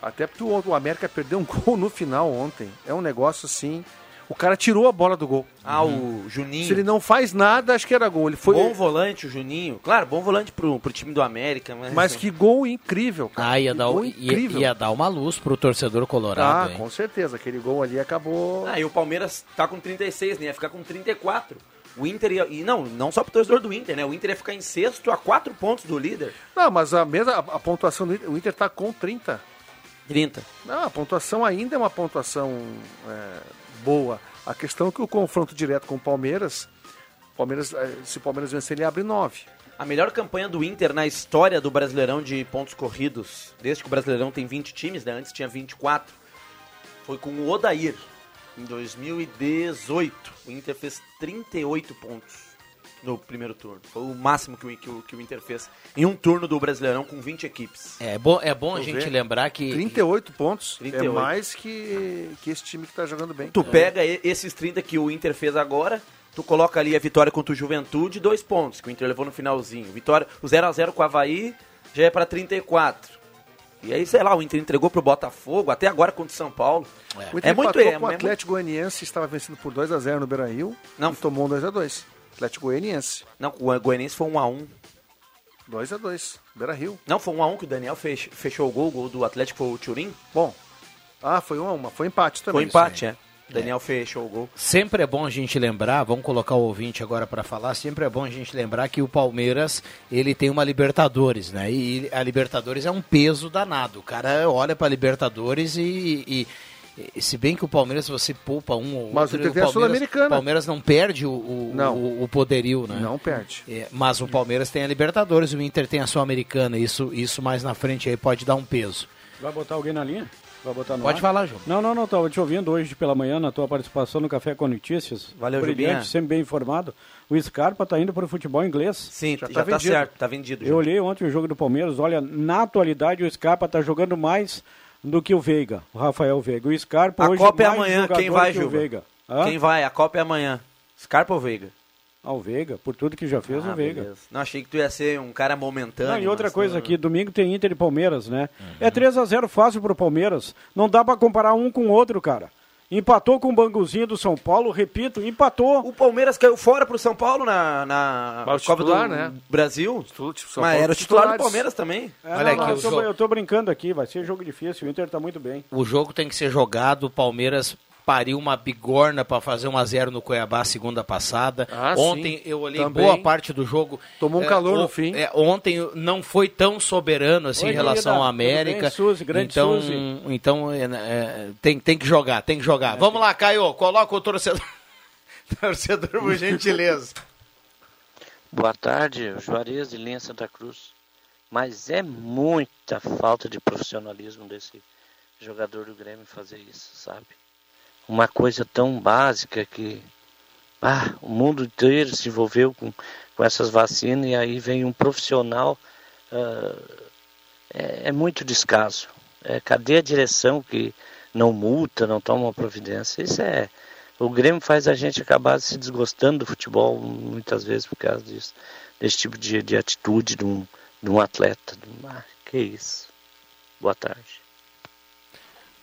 Até porque o, América perdeu um gol no final ontem. É um negócio assim. O cara tirou a bola do gol. Ah, o Juninho. Se ele não faz nada, acho que era gol. Ele foi. Bom volante, o Juninho. Claro, bom volante pro, pro time do América. Mas, Mas que gol incrível, cara. Ah, ia Que dar, gol ia, incrível. ia dar uma luz pro torcedor Ah, colorado. hein? com certeza. Aquele gol ali acabou. Ah, e o Palmeiras tá com 36, né? Ia ficar com 34. O Inter ia. E não, não só pro torcedor do Inter, né? O Inter ia ficar em sexto a 4 pontos do líder. Não, mas a mesma a, a pontuação do Inter, o Inter tá com 30. 30. Não, a pontuação ainda é uma pontuação é, boa. A questão é que o confronto direto com o Palmeiras, Palmeiras eh, se o Palmeiras vencer, ele abre 9. A melhor campanha do Inter na história do Brasileirão de pontos corridos, desde que o Brasileirão tem 20 times, né? Antes tinha 24, foi com o Odair. Em 2018, o Inter fez 38 pontos no primeiro turno. Foi o máximo que o, que o, que o Inter fez em um turno do Brasileirão com 20 equipes. É bom, é bom a gente ver. lembrar que 38 pontos 38. é mais que, que esse time que tá jogando bem. Tu pega e- esses 30 que o Inter fez agora, tu coloca ali a vitória contra o Juventude, dois pontos, que o Inter levou no finalzinho. Vitória, o 0x0 com o Havaí já é pra 34. E aí, sei lá, o Inter entregou pro Botafogo, até agora contra o São Paulo. O Inter É muito é, com o é Atlético Goianiense, estava vencendo por 2 a 0 no Beira-Rio Não. e tomou um 2 a 2 Atlético Goianiense, Não, o Goianiense foi 1x1. 2 a 2 Beira-Rio. Não, foi 1x1 que o Daniel fech- fechou o gol, o gol do Atlético foi o Turim. Bom, ah, foi 1 a 1 foi empate também. Foi empate, é. O Daniel fechou o gol. Sempre é bom a gente lembrar, vamos colocar o ouvinte agora para falar, sempre é bom a gente lembrar que o Palmeiras, ele tem uma Libertadores, né? E a Libertadores é um peso danado. O cara olha para Libertadores e, e- e se bem que o Palmeiras você poupa um ou Mas o outro, Inter tem a Palmeiras, Sul-Americana. Palmeiras não perde o, o, Não. o, o poderio, né? Não perde. É, mas o Palmeiras tem a Libertadores, o Inter tem a Sul-Americana, isso, isso mais na frente aí pode dar um peso. Vai botar alguém na linha? Vai botar no Pode ar? falar, João. Não, não, não, estava te ouvindo hoje pela manhã na tua participação no Café com Notícias. Valeu, Brilhante, Jubinha. sempre bem informado. O Scarpa está indo para o futebol inglês. Sim, já, Já tá, tá vendido. certo, tá vendido. Eu olhei ontem o jogo do Palmeiras, olha, na atualidade o Scarpa está jogando mais do que o Veiga, o Rafael Veiga. O Scarpa A hoje Copa é amanhã, quem vai, que Juba? Veiga. Hã? Quem vai? A Copa é amanhã. Scarpa ou Veiga? Ah, o Veiga, por tudo que já fez Ah, o Veiga. beleza. Não, achei que tu ia ser um cara momentâneo. Não, e outra coisa não- aqui, domingo tem Inter e Palmeiras, né? Uhum. É 3 a 0 fácil pro Palmeiras. Não dá pra comparar um com o outro, cara. Empatou com o Banguzinho do São Paulo, repito, empatou. O Palmeiras caiu fora pro São Paulo na, na Mas Copa titular, do né? Brasil. Tudo, tipo, São Mas Paulo era o titular do. Palmeiras também. É, Olha não, aqui não, o eu, tô, jogo. eu tô brincando aqui, vai ser jogo difícil. O Inter tá muito bem. O jogo tem que ser jogado. O Palmeiras pariu uma bigorna para fazer 1 a 0 no Cuiabá segunda passada. Ah, ontem sim. eu olhei Também. boa parte do jogo. Tomou um É, calor o- no fim. é, ontem não foi tão soberano assim Oi, em relação à Tudo bem, América. Suzy? Grande então, Suzy. então é, é, tem, tem que jogar, tem que jogar. Vamos lá, Caio, coloca o torcedor. torcedor, por gentileza. Boa tarde, Juarez de Linha Santa Cruz. Mas é muita falta de profissionalismo desse jogador do Grêmio fazer isso, sabe? Uma coisa tão básica que ah, o mundo inteiro se envolveu com, com essas vacinas e aí vem um profissional. ah, é, é muito descaso. É, cadê a direção que não multa, não toma uma providência? Isso é. O Grêmio faz a gente acabar se desgostando do futebol muitas vezes por causa disso, desse tipo de, de atitude de um, de um atleta. Ah, que isso. Boa tarde.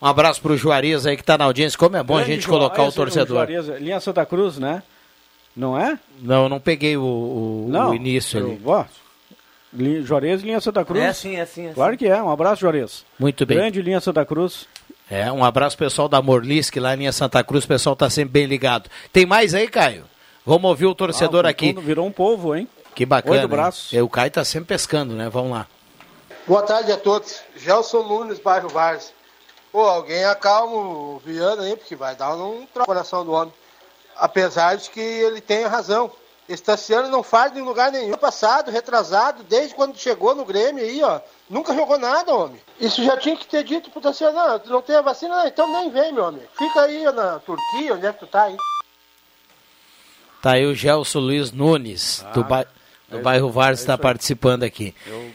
Um abraço pro Juarez aí que tá na audiência. Como é bom a Grande gente Ju- colocar ah, o torcedor. Juarez, Linha Santa Cruz, né? Não é? Não, eu não peguei o, o- Não. o início eu- ali. ó, Juarez e Linha Santa Cruz. É sim, é sim. É Claro sim. que é. Um abraço, Juarez. Muito bem. Grande Linha Santa Cruz. É, um abraço pessoal da Morlisque lá em linha Santa Cruz, o pessoal tá sempre bem ligado. Tem mais aí, Caio? Vamos ouvir o torcedor Ah, o aqui. Virou um povo, hein? Que bacana. Oito braços. E O Caio tá sempre pescando, né? Vamos lá. Boa tarde a todos. Gelson Nunes, bairro Vars. Pô, alguém acalma o Viana aí, porque vai dar um troço no coração do homem. Apesar de que ele tenha razão. Esse Tassiano não faz em lugar nenhum. Passado, retrasado, desde quando chegou no Grêmio aí, ó. Nunca jogou nada, homem. Isso já tinha que ter dito pro Tassiano, não, tu não tem a vacina, não, então nem vem, meu amigo. Fica aí na Turquia, onde é que tu tá aí? Tá aí o Gelson Luiz Nunes, do, ba... do é bairro Vars, é está isso aí. participando aqui. Eu,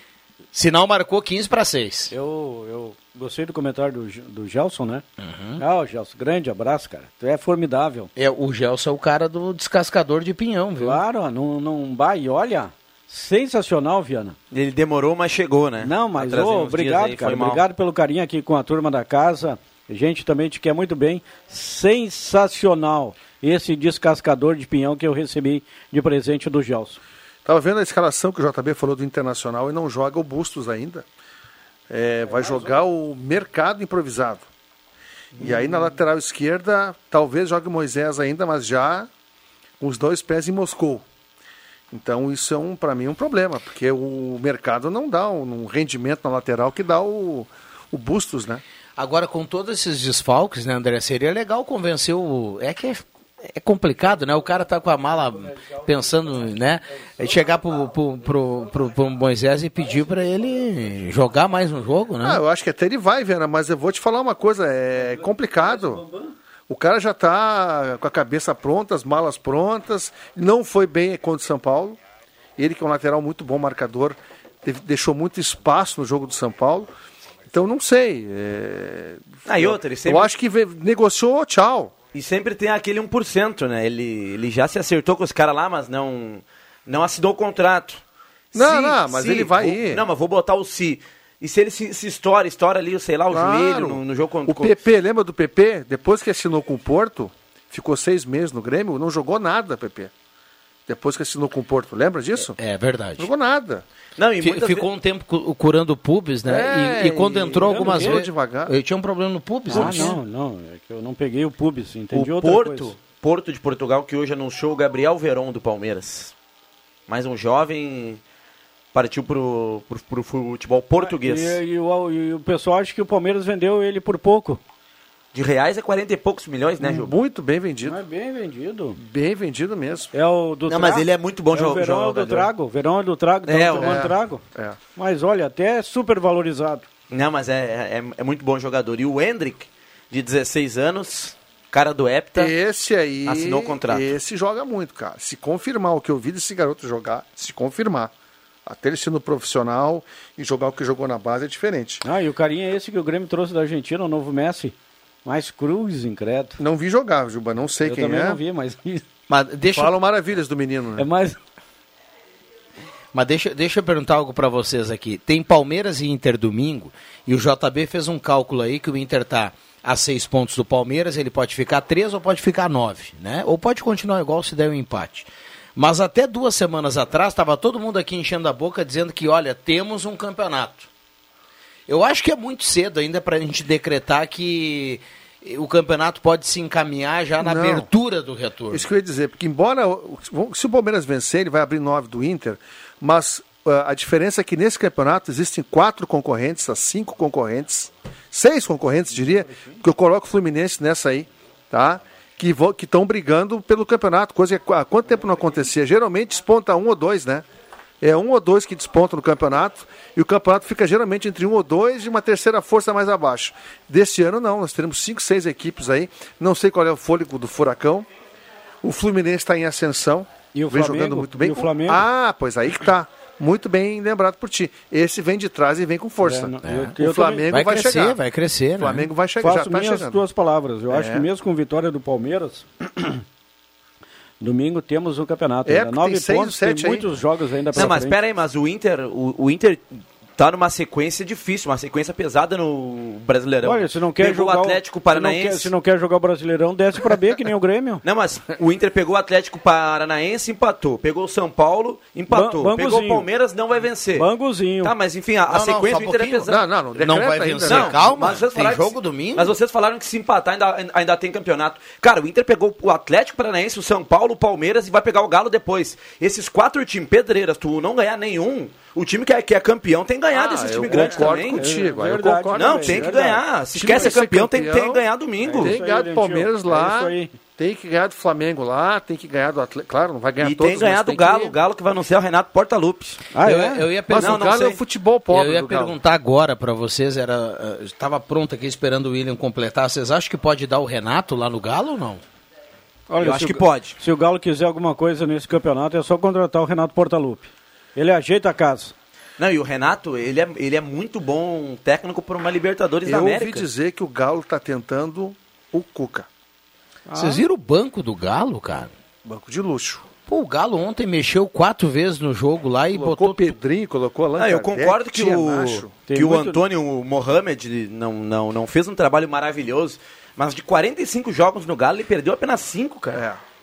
Sinal marcou 15 para 6. eu, eu gostei do comentário do, do Gelson, né? Uhum. Ah, o Gelson, grande abraço, cara. Tu é formidável. É, o Gelson é o cara do descascador de pinhão, viu? Claro, não, não vai. E olha, sensacional, Viana. Ele demorou, mas chegou, né? Não, mas Pra trazer ô, obrigado, aí, cara. mal. Obrigado pelo carinho aqui com a turma da casa. A gente também te quer muito bem. Sensacional esse descascador de pinhão que eu recebi de presente do Gelson. Tava vendo a escalação que o JB falou do Internacional e não joga o Bustos ainda. É, vai jogar o mercado improvisado. E aí na lateral esquerda, talvez jogue o Moisés ainda, mas já com os dois pés em Moscou. Então isso é um, para mim um problema, porque o mercado não dá um, um rendimento na lateral que dá o, o Bustos, né? Agora, com todos esses desfalques, né, André? Seria legal convencer o. É que é, é complicado, né? O cara tá com a mala pensando, né? é Chegar pro, pro, pro, pro, pro Moisés e pedir para ele jogar mais um jogo, né? Ah, eu acho que até ele vai, Viana, mas eu vou te falar uma coisa, é complicado. O cara já está com a cabeça pronta, as malas prontas, não foi bem contra o São Paulo. Ele que é um lateral muito bom marcador, deixou muito espaço no jogo do São Paulo. Então não sei. é, Ah, e outra, ele sempre- Eu acho que negociou, tchau. E sempre tem aquele 1%, né? Ele, ele já se acertou com os caras lá, mas não, não assinou o contrato. Não, não, mas ele vai vou- ir. Não, mas vou botar o se. E se ele se, se estoura, estoura ali, sei lá, o Claro. joelho no, no jogo contra O PP, lembra do PP? Depois que assinou com o Porto, ficou seis meses no Grêmio, não jogou nada, PP. Depois que assinou com o Porto, lembra disso? É verdade. Não jogou nada. Não, e Ficou um tempo cu- curando pubis, né? É, e, e quando entrou algumas vezes. devagar. Eu tinha um problema no pubis. Ah, não, não. É que eu não peguei o pubis, entendi o outra Porto, coisa. Porto de Portugal, que hoje anunciou o Gabriel Veron do Palmeiras. Mais um jovem partiu pro, pro, pro futebol português. E, e o, e o pessoal acha que o Palmeiras vendeu ele por pouco. De reais é 40 e poucos milhões, né, Ju? Muito bem vendido. É bem vendido. Bem vendido mesmo. É o do Não, Trago. mas ele é muito bom é jo- o Verão é o do jogador. Trago. O Verão é do Trago. É, É, o- é. Trago. É. Mas olha, até é super valorizado. Não, mas é, é, é muito bom jogador. E o Hendrick, de 16 anos, cara do Hepta, Esse aí. assinou o contrato. Esse joga muito, cara. Se confirmar o que eu vi desse garoto jogar, se confirmar. Até ele sendo profissional e jogar o que jogou na base é diferente. Ah, e o carinha é esse que o Grêmio trouxe da Argentina, o novo Messi. Mais cruz, incrédulo. Não vi jogar, Juba, não sei Eu quem também é. não vi, mas Mas deixa, Falam maravilhas do menino, né? é mais... mas deixa, deixa eu perguntar algo pra vocês aqui. Tem Palmeiras e Inter domingo, e o JB fez um cálculo aí que o Inter tá a seis pontos do Palmeiras, ele pode ficar três ou pode ficar nove, né? Ou pode continuar igual se der um empate. Mas até duas semanas atrás, estava todo mundo aqui enchendo a boca dizendo que, olha, temos um campeonato. Eu acho que é muito cedo ainda para a gente decretar que o campeonato pode se encaminhar já na Não. abertura do retorno. Isso que eu ia dizer, porque embora se o Palmeiras vencer, ele vai abrir nove do Inter, mas ah, a diferença é que nesse campeonato existem quatro concorrentes, a cinco concorrentes, seis concorrentes, diria, que eu coloco o Fluminense nessa aí, tá? Que estão brigando pelo campeonato, coisa que há quanto tempo não acontecia? Geralmente desponta um ou dois, né? É um ou dois que despontam no campeonato e o campeonato fica geralmente entre um ou dois e uma terceira força mais abaixo. Deste ano não, nós teremos cinco, seis equipes aí. Não sei qual é o fôlego do furacão. O Fluminense está em ascensão. E o vem Flamengo? jogando muito bem. E o Flamengo? Ah, pois aí que tá. Muito bem lembrado por ti. Esse vem de trás e vem com força. É, não- o eu- eu Flamengo Vai, vai, crescer, chegar. vai crescer, O né? Flamengo vai chegar, Faço já tá minhas chegando. tuas palavras. Eu acho É. que mesmo com vitória do Palmeiras, domingo temos o campeonato. É, ainda. Nove tem seis, pontos, sete tem aí. muitos jogos ainda pra Não, mas frente. pera aí, mas o Inter, o, o Inter tá numa sequência difícil, uma sequência pesada no Brasileirão. Olha, se não quer pegou jogar o Atlético se Paranaense. não, quer, se não quer jogar o Brasileirão, desce pra B, que nem o Grêmio. Não, mas o Inter pegou o Atlético Paranaense, empatou. Pegou o São Paulo, empatou. Ban- pegou o. Palmeiras, não vai vencer. Banguzinho. Tá, mas enfim, a, a Não, não, sequência só do um Inter é pesada. Não, não, não Não vai ainda, vencer, né? calma. Mas vocês Tem jogo que, domingo? Mas vocês falaram que se empatar ainda, ainda tem campeonato. Cara, o Inter pegou o Atlético Paranaense, o São Paulo, o Palmeiras e vai pegar o Galo depois. Esses quatro times pedreiras, tu não ganhar nenhum, o time que é, que é campeão tem que ganhar Ah, desses eu times grandes concordo também. contigo, aí eu Verdade. concordo Não, contigo. tem que verdade. ganhar. Se time quer ser vai ser campeão, tem, campeão. que ganhar domingo. Tem que ganhar do. Palmeiras É lá, tem que ganhar do Flamengo lá, tem que ganhar do Atlético. Claro, não vai ganhar E todos, tem que ganhar mas do tem Galo, que- o Galo que vai anunciar o Renato Portaluppi. Ah, eu, é? eu ia Mas perguntar. o Galo é o futebol pobre eu ia do Galo. perguntar agora pra vocês, era, eh, estava pronto aqui esperando o William completar. Vocês acham que pode dar o Renato lá no Galo ou não? Olha, Eu acho o que pode. Se o Galo quiser alguma coisa nesse campeonato, é só contratar o Renato Portaluppi. Ele ajeita a casa. Não, e o Renato, ele é, ele é muito bom técnico para uma Libertadores da Eu ouvi América. dizer que o Galo está tentando o Cuca. Vocês viram o banco do Galo, cara? Banco de luxo. Pô, o Galo ontem mexeu quatro vezes no jogo lá e Colocou botou. Pedrinho, colocou Allan Ah, eu concordo que o, que o Antônio Mohamed não, não, não fez um trabalho maravilhoso, mas de 45 jogos no Galo, ele perdeu apenas 5, cara. É.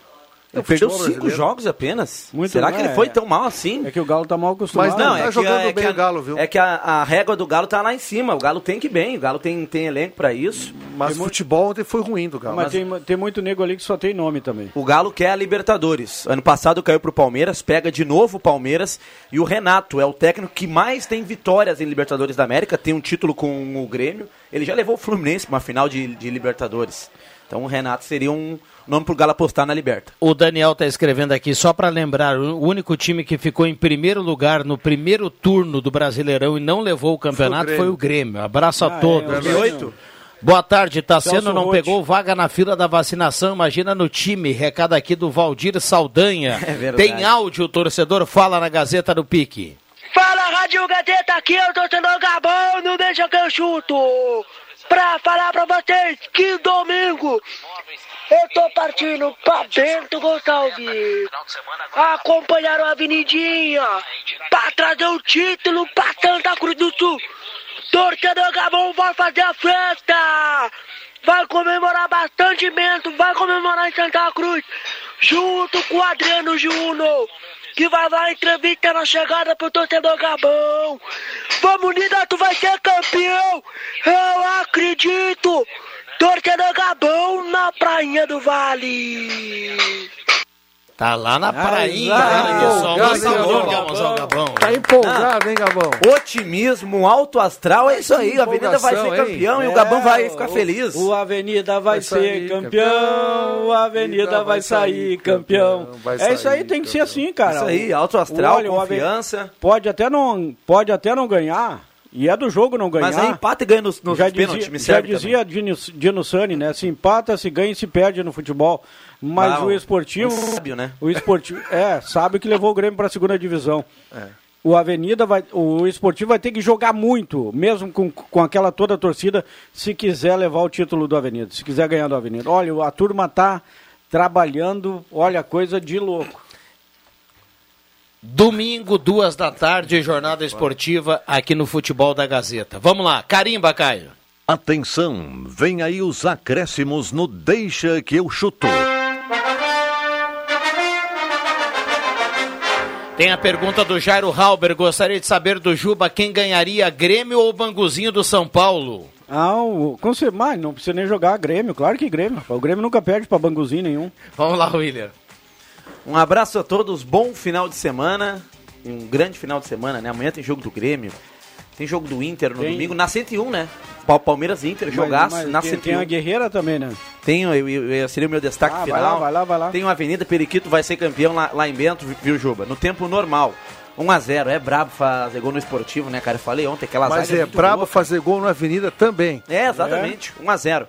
Ele perdeu 5 brasileiro- jogos apenas. Muito Será bem, que ele é. foi tão mal assim? É que o Galo tá mal acostumado. Mas não, é tá que jogando a- é bem que a- o Galo, viu? É que a, a régua do Galo tá lá em cima. O Galo tem que ir bem. O Galo tem, tem elenco pra isso. Mas o futebol ontem foi ruim do Galo. Mas tem, tem muito nego ali que só tem nome também. O Galo quer a Libertadores. Ano passado caiu pro Palmeiras, pega de novo o Palmeiras. E o Renato é o técnico que mais tem vitórias em Libertadores da América. Tem um título com o Grêmio. Ele já levou o Fluminense pra uma final de, de Libertadores. Então o Renato seria um nome pro Galo apostar na Liberta. O Daniel tá escrevendo aqui, só pra lembrar, o único time que ficou em primeiro lugar no primeiro turno do Brasileirão e não levou o campeonato Foi o foi o Grêmio. Abraço a Ah, é, todos. o 2008? Boa tarde, Tassiano Celso não Rotti. pegou vaga na fila da vacinação, imagina no time. Recado aqui do Valdir Saldanha. É verdade. Tem áudio, o torcedor fala na Gazeta do Pique. Fala, Rádio Gazeta, aqui eu tô sendo Gabão, não deixa que eu chuto. Pra falar pra vocês que domingo eu tô partindo pra Bento Gonçalves. Acompanhar a Avenidinha pra trazer o título pra Santa Cruz do Sul. Torcedor Gabão vai fazer a festa. Vai comemorar bastante Bento, vai comemorar em Santa Cruz. Junto com o Adriano Júnior que vai lá entrevista na chegada pro torcedor Gabão. Vamos, Unida, tu vai ser campeão! Eu acredito! Torcedor Gabão na Prainha do Vale! Tá lá na prainha, o Gabão. Tá empolgado, hein, Gabão? Otimismo, alto astral, é isso aí. A Avenida vai ser hein? campeão e o É, Gabão vai ficar o- feliz. O Avenida vai, Vai ser sair campeão, a Avenida vai sair campeão. vai É isso aí, sair tem que ser campeão. assim, cara. Isso aí, alto astral, Olha, o confiança. Pode até não, pode até não ganhar, e é do jogo não ganhar. Mas aí empata e ganha nos, nos já pênaltis, dizia, já dizia Dino, Dino Sani, né? Se empata, se ganha e se perde no futebol. Mas Ah, o esportivo. sábio, né? O esportivo. É, sabe que levou o Grêmio para a segunda divisão. É. O Avenida vai. O esportivo vai ter que jogar muito, mesmo com, com aquela toda a torcida, se quiser levar o título do Avenida, se quiser ganhar do Avenida. Olha, a turma tá trabalhando, olha, coisa de louco. Domingo, duas da tarde, jornada esportiva aqui no Futebol da Gazeta. Vamos lá, carimba, Caio. Atenção, vem aí os acréscimos no Deixa que eu chuto. Tem a pergunta do Jairo Halber. Gostaria de saber do Juba quem ganharia, Grêmio ou Banguzinho do São Paulo? Ah, o, com mas não precisa nem jogar Grêmio, claro que Grêmio. O Grêmio nunca perde para Banguzinho nenhum. Vamos lá, William. Um abraço a todos, bom final de semana. Um grande final de semana, né? Amanhã tem jogo do Grêmio. Tem jogo do Inter no Tem. domingo, na 101, né? Pa- Palmeiras e Inter, Mas- jogaço mas na tem, 101. tem a Guerreira também, né? Tenho, eu, eu, eu- seria o meu destaque Ah, vai final. lá, vai lá, vai lá. Tem uma Avenida Periquito, vai ser campeão lá, lá em Bento, viu, Juba? No tempo normal. 1x0, é brabo fazer gol no esportivo, né, cara? Eu falei ontem, aquela Mas é muito brabo boa, fazer gol na Avenida também. É, exatamente. 1x0.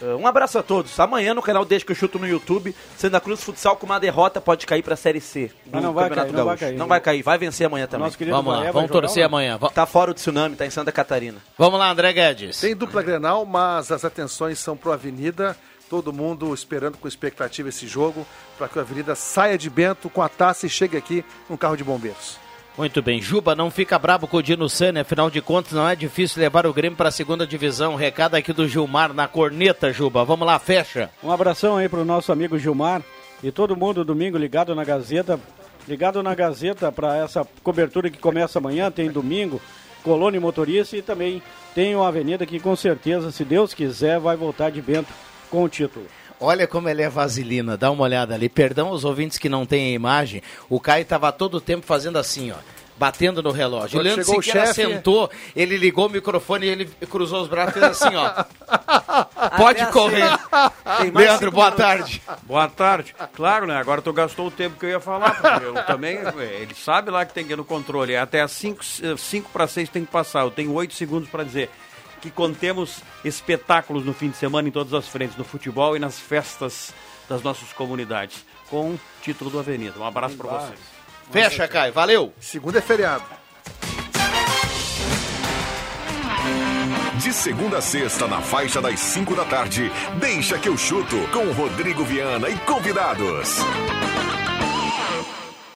Uh, Um abraço a todos. Amanhã no canal Deixa que eu chuto no YouTube, Santa Cruz Futsal com uma derrota pode cair pra Série C. do Mas não vai Campeonato cair, não vai cair. Não vai cair, vai vencer amanhã também. Nosso querido Vamos lá, vamos torcer amanhã. Tá fora o tsunami, tá em Santa Catarina. Vamos lá, André Guedes. Tem dupla Grenal, mas as atenções são pro Avenida. Todo mundo esperando com expectativa esse jogo para que o Avenida saia de Bento com a taça e chegue aqui num carro de bombeiros. Muito bem. Juba, não fica brabo com o Dino Sani, afinal de contas não é difícil levar o Grêmio para a segunda divisão. Recado aqui do Gilmar na corneta, Juba. Vamos lá, fecha. Um abração aí pro nosso amigo Gilmar e todo mundo domingo ligado na Gazeta. Ligado na Gazeta para essa cobertura que começa amanhã, tem domingo, Colônia Motorista e também tem uma avenida que com certeza, se Deus quiser, vai voltar de Bento com o título. Olha como ele é vaselina, dá uma olhada ali. Perdão aos ouvintes que não têm a imagem. O Caio estava todo o tempo fazendo assim, ó. Batendo no relógio. Quando o Leandro chegou o Siqueira chefe- sentou, ele ligou o microfone e ele cruzou os braços e fez assim, ó. Pode correr. Leandro, boa tarde. Boa tarde. Claro, né? Agora tu gastou o tempo que eu ia falar. porque Eu também, ele sabe lá que tem que ir no controle. Até as 5 para 6 tem que passar. Eu tenho 8 segundos para dizer que contemos espetáculos no fim de semana em todas as frentes, no futebol e nas festas das nossas comunidades, com o título do Avenida. Um abraço para vocês. Fecha, Caio. Valeu. Segunda é feriado. De segunda a sexta, na faixa das 5 da tarde, deixa que eu chuto com Rodrigo Viana e convidados.